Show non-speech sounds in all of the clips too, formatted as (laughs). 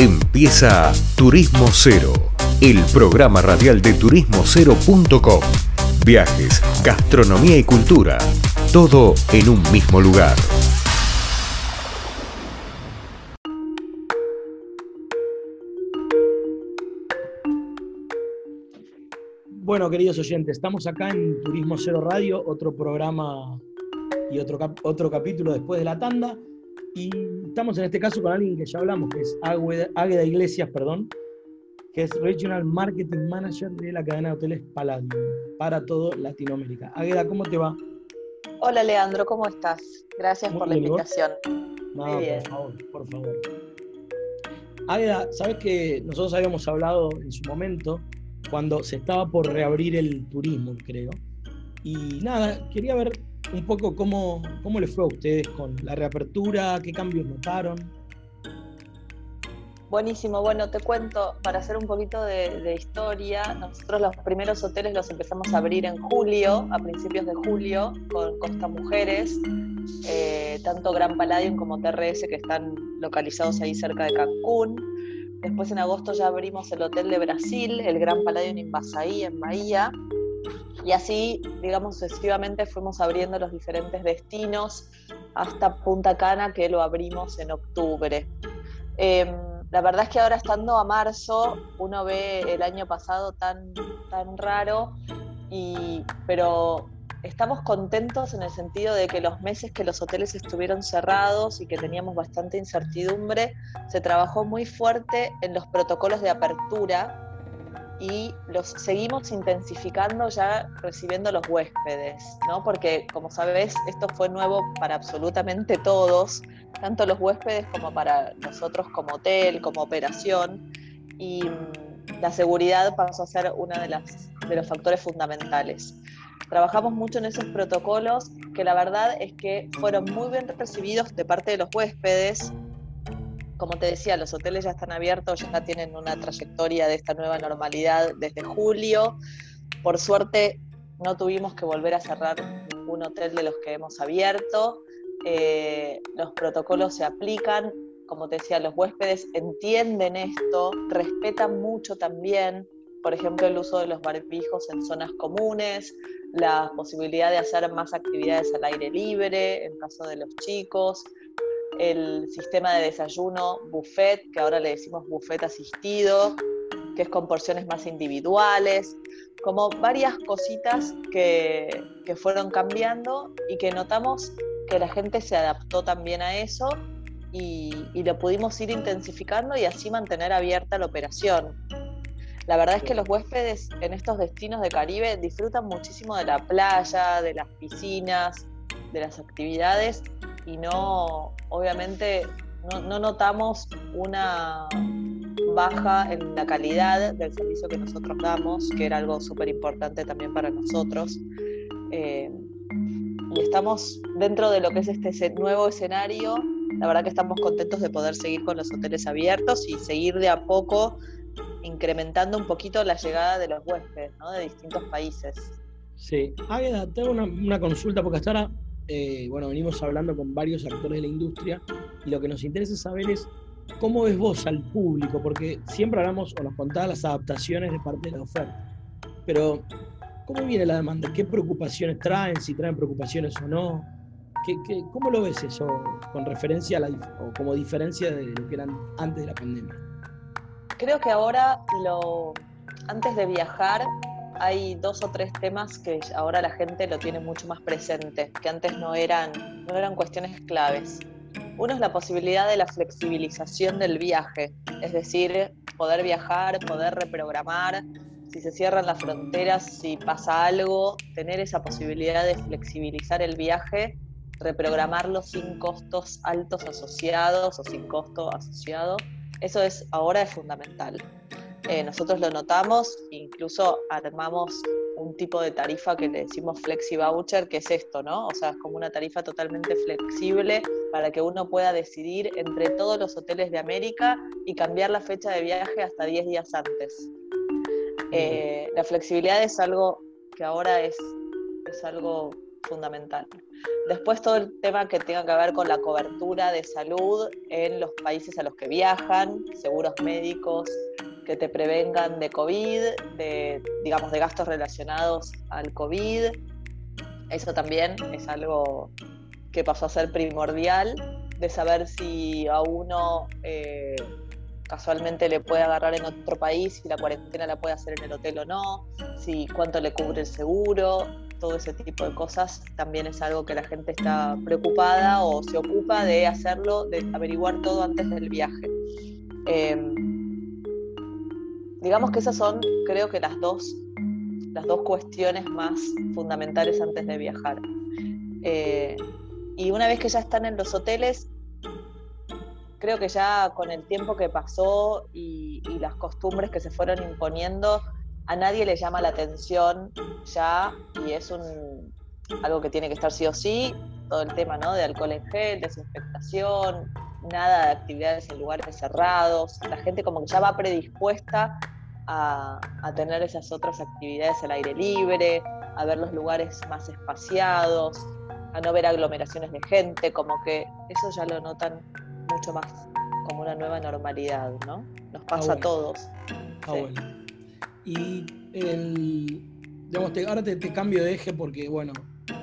Empieza Turismo Cero, el programa radial de turismocero.com. Viajes, gastronomía y cultura, todo en un mismo lugar. Bueno, queridos oyentes, estamos acá en Turismo Cero Radio, otro programa y otro, otro capítulo después de la tanda. Y estamos en este caso con alguien que ya hablamos, que es Águeda Iglesias, perdón, que es Regional Marketing Manager de la cadena de hoteles Palladium para todo Latinoamérica. Águeda, ¿cómo te va? Hola Leandro, ¿cómo estás? Gracias por la invitación. No, por favor, por favor. Águeda, sabes que nosotros habíamos hablado en su momento cuando se estaba por reabrir el turismo, creo. Y nada, quería ver un poco cómo, cómo les fue a ustedes con la reapertura, qué cambios notaron. Buenísimo, bueno, te cuento, para hacer un poquito de, historia, nosotros los primeros hoteles los empezamos a abrir en julio, a principios de julio, con Costa Mujeres, eh, tanto Gran Palladium como TRS que están localizados ahí cerca de Cancún. Después en agosto ya abrimos el Hotel de Brasil, el Gran Palladium Invasaí en Bahía, y así, digamos, sucesivamente fuimos abriendo los diferentes destinos hasta Punta Cana, que lo abrimos en octubre. Em, la verdad es que ahora estando a marzo, uno ve el año pasado tan, tan raro, y, pero estamos contentos en el sentido de que los meses que los hoteles estuvieron cerrados y que teníamos bastante incertidumbre, se trabajó muy fuerte en los protocolos de apertura y los seguimos intensificando ya recibiendo los huéspedes, ¿no? Porque como sabes, esto fue nuevo para absolutamente todos, tanto los huéspedes como para nosotros como hotel, como operación, y mm, la seguridad pasó a ser uno de, de los factores fundamentales. Trabajamos mucho en esos protocolos que la verdad es que fueron muy bien recibidos de parte de los huéspedes, como te decía, los hoteles ya están abiertos, ya tienen una trayectoria de esta nueva normalidad desde julio. Por suerte, no tuvimos que volver a cerrar ningún hotel de los que hemos abierto. Eh, los protocolos se aplican, como te decía, los huéspedes entienden esto, respetan mucho también, por ejemplo, el uso de los barbijos en zonas comunes, la posibilidad de hacer más actividades al aire libre en caso de los chicos, el sistema de desayuno buffet, que ahora le decimos buffet asistido, que es con porciones más individuales, como varias cositas que, fueron cambiando y que notamos que la gente se adaptó también a eso y, y, lo pudimos ir intensificando y así mantener abierta la operación. La verdad es que los huéspedes en estos destinos de Caribe disfrutan muchísimo de la playa, de las piscinas, de las actividades y no, obviamente, no, notamos una baja en la calidad del servicio que nosotros damos, que era algo súper importante también para nosotros. Eh, y estamos dentro de lo que es este nuevo escenario. La verdad que estamos contentos de poder seguir con los hoteles abiertos y seguir de a poco incrementando un poquito la llegada de los huéspedes de distintos países. Sí, Águeda, tengo una, una consulta porque hasta ahora eh, bueno, venimos hablando con varios actores de la industria y lo que nos interesa saber es cómo ves vos al público, porque siempre hablamos o nos contás las adaptaciones de parte de la oferta, pero ¿cómo viene la demanda? ¿Qué preocupaciones traen? Si traen preocupaciones o no. ¿Qué, cómo lo ves eso con referencia a la, o como diferencia de lo que eran antes de la pandemia? Creo que ahora lo, antes de viajar hay dos o tres temas que ahora la gente lo tiene mucho más presente, que antes no eran, no eran cuestiones claves. Uno es la posibilidad de la flexibilización del viaje, es decir, poder viajar, poder reprogramar, si se cierran las fronteras, si pasa algo, tener esa posibilidad de flexibilizar el viaje, reprogramarlo sin costos altos asociados o sin costo asociado, eso es ahora es fundamental. Eh, nosotros lo notamos, incluso armamos un tipo de tarifa que le decimos Flexi Voucher, que es esto, ¿no? O sea, es como una tarifa totalmente flexible para que uno pueda decidir entre todos los hoteles de América y cambiar la fecha de viaje hasta 10 días antes. Eh, la flexibilidad es algo que ahora es, es algo fundamental. Después todo el tema que tenga que ver con la cobertura de salud en los países a los que viajan, seguros médicos que te prevengan de COVID, de, digamos, de gastos relacionados al COVID. Eso también es algo que pasó a ser primordial, de saber si a uno eh, casualmente le puede agarrar en otro país, si la cuarentena la puede hacer en el hotel o no, si cuánto le cubre el seguro, todo ese tipo de cosas también es algo que la gente está preocupada o se ocupa de hacerlo, de averiguar todo antes del viaje. Em, digamos que esas son, creo que las dos, las dos cuestiones más fundamentales antes de viajar. Eh, y una vez que ya están en los hoteles, creo que ya con el tiempo que pasó y, las costumbres que se fueron imponiendo, a nadie le llama la atención ya y es un, algo que tiene que estar sí o sí, todo el tema ¿no? de alcohol en gel, desinfectación, nada de actividades en lugares cerrados, la gente como que ya va predispuesta a, a tener esas otras actividades al aire libre, a ver los lugares más espaciados, a no ver aglomeraciones de gente, como que eso ya lo notan mucho más como una nueva normalidad, ¿no? Nos pasa a todos. Ah, bueno. Y el, digamos, ahora te, cambio de eje porque, bueno,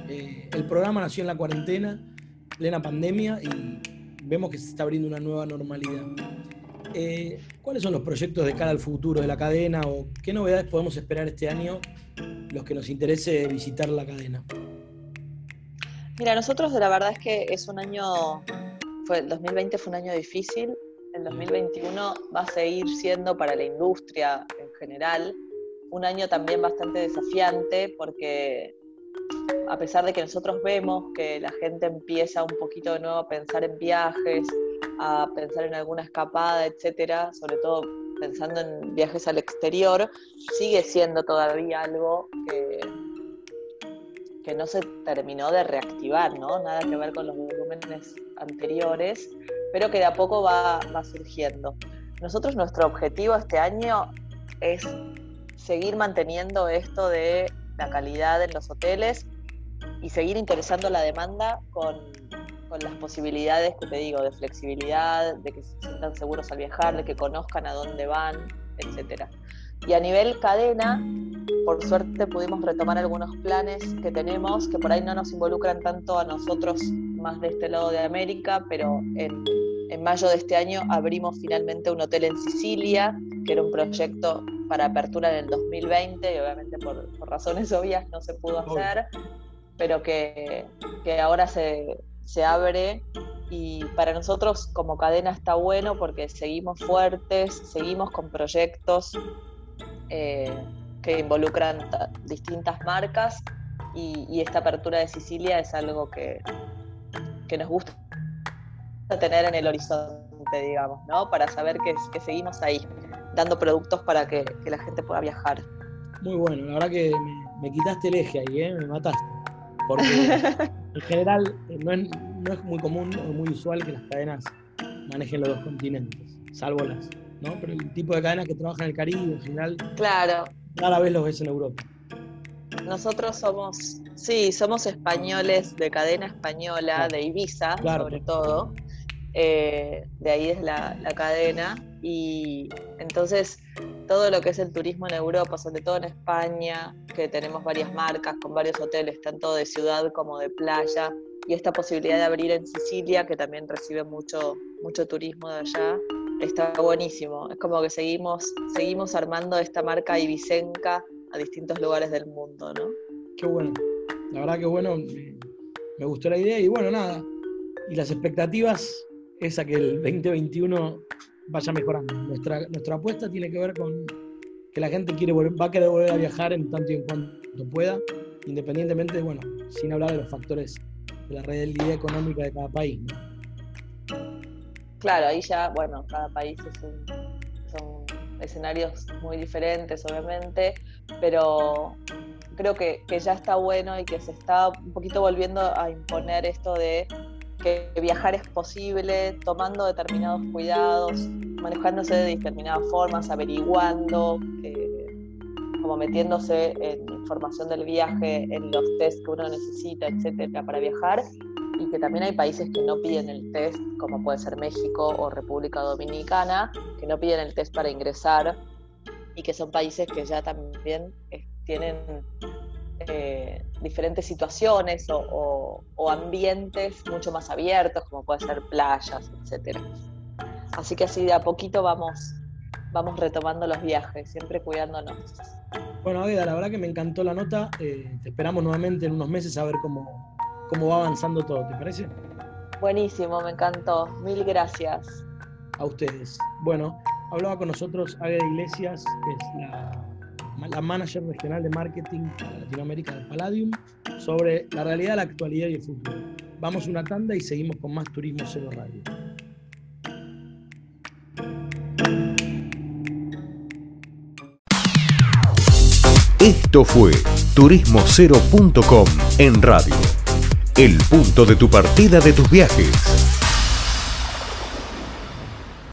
eh, el programa nació en la cuarentena, plena pandemia, y vemos que se está abriendo una nueva normalidad. Eh, ¿Cuáles son los proyectos de cara al futuro de la cadena o qué novedades podemos esperar este año los que nos interese visitar la cadena? Mira, nosotros la verdad es que es un año, fue, el 2020 fue un año difícil, el 2021 va a seguir siendo para la industria en general un año también bastante desafiante porque a pesar de que nosotros vemos que la gente empieza un poquito de nuevo a pensar en viajes, a pensar en alguna escapada, etcétera, sobre todo pensando en viajes al exterior, sigue siendo todavía algo que, que no se terminó de reactivar, ¿no? Nada que ver con los volúmenes anteriores, pero que de a poco va, va surgiendo. Nosotros nuestro objetivo este año es seguir manteniendo esto de la calidad en los hoteles y seguir interesando la demanda con, con, las posibilidades que te digo, de flexibilidad, de que se sientan seguros al viajar, de que conozcan a dónde van, etc. Y a nivel cadena, por suerte pudimos retomar algunos planes que tenemos que por ahí no nos involucran tanto a nosotros más de este lado de América, pero en, en mayo de este año abrimos finalmente un hotel en Sicilia, que era un proyecto para apertura en el 2020 y obviamente por, razones obvias no se pudo hacer, pero que, que ahora se, se, abre y para nosotros como cadena está bueno porque seguimos fuertes, seguimos con proyectos eh, que involucran distintas marcas y, esta apertura de Sicilia es algo que, que nos gusta tener en el horizonte, digamos, ¿no? Para saber que, que seguimos ahí dando productos para que, la gente pueda viajar. Muy bueno, la verdad que me, quitaste el eje ahí, ¿eh? me mataste. Porque (laughs) en general eh, no es, muy común o muy usual que las cadenas manejen los dos continentes, salvo las, ¿no? Pero el tipo de cadenas que trabajan en el Caribe en general, claro. rara vez los ves en Europa. Nosotros somos, sí, somos españoles de cadena española, de Ibiza, sobre todo. Eh, de ahí es la, cadena y entonces todo lo que es el turismo en Europa, sobre todo en España, que tenemos varias marcas con varios hoteles, tanto de ciudad como de playa, y esta posibilidad de abrir en Sicilia, que también recibe mucho, mucho turismo de allá, está buenísimo. Es como que seguimos, seguimos armando esta marca ibicenca a distintos lugares del mundo, ¿no? Qué bueno. La verdad que bueno, me gustó la idea y bueno, nada. Y las expectativas es que el 2021 vaya mejorando. Nuestra, nuestra apuesta tiene que ver con que la gente quiere va a querer volver a viajar en tanto y en cuanto pueda, independientemente, bueno, sin hablar de los factores de la realidad económica de cada país. Claro, ahí ya, bueno, cada país es un, son escenarios muy diferentes, obviamente, pero creo que, que ya está bueno y que se está un poquito volviendo a imponer esto de que viajar es posible tomando determinados cuidados, manejándose de determinadas formas, averiguando, como metiéndose en información del viaje, en los test que uno necesita, etcétera, para viajar, y que también hay países que no piden el test, como puede ser México o República Dominicana, que no piden el test para ingresar y que son países que ya también eh, tienen eh, diferentes situaciones o, ambientes mucho más abiertos, como puede ser playas, etc. Así que así de a poquito vamos, vamos retomando los viajes, siempre cuidándonos. Bueno, Agueda, la verdad que me encantó la nota. Eh, te esperamos nuevamente en unos meses a ver cómo, cómo va avanzando todo, ¿te parece? Buenísimo, me encantó. Mil gracias. A ustedes. Bueno, hablaba con nosotros Agueda Iglesias, que es la la manager regional de marketing para Latinoamérica de Palladium, sobre la realidad, la actualidad y el futuro. Vamos una tanda y seguimos con más Turismo Cero Radio. Esto fue turismocero.com en radio. El punto de tu partida de tus viajes.